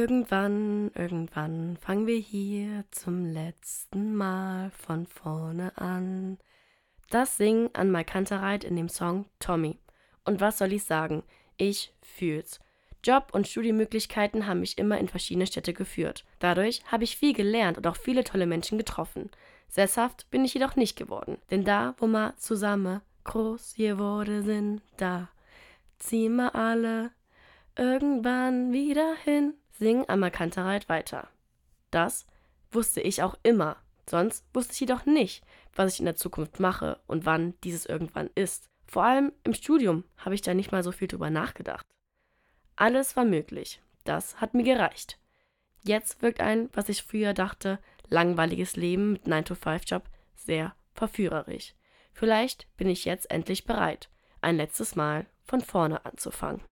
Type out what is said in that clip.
Irgendwann, irgendwann fangen wir hier zum letzten Mal von vorne an. Das singen an Kantereit in dem Song Tommy. Und was soll ich sagen? Ich fühl's. Job und Studienmöglichkeiten haben mich immer in verschiedene Städte geführt. Dadurch habe ich viel gelernt und auch viele tolle Menschen getroffen. Sesshaft bin ich jedoch nicht geworden, denn da, wo ma zusammen groß geworden sind, da ziehen wir alle irgendwann wieder hin singen Anerkannterheit weiter. Das wusste ich auch immer, sonst wusste ich jedoch nicht, was ich in der Zukunft mache und wann dieses irgendwann ist. Vor allem im Studium habe ich da nicht mal so viel drüber nachgedacht. Alles war möglich, das hat mir gereicht. Jetzt wirkt ein, was ich früher dachte, langweiliges Leben mit 9-to-5-Job sehr verführerisch. Vielleicht bin ich jetzt endlich bereit, ein letztes Mal von vorne anzufangen.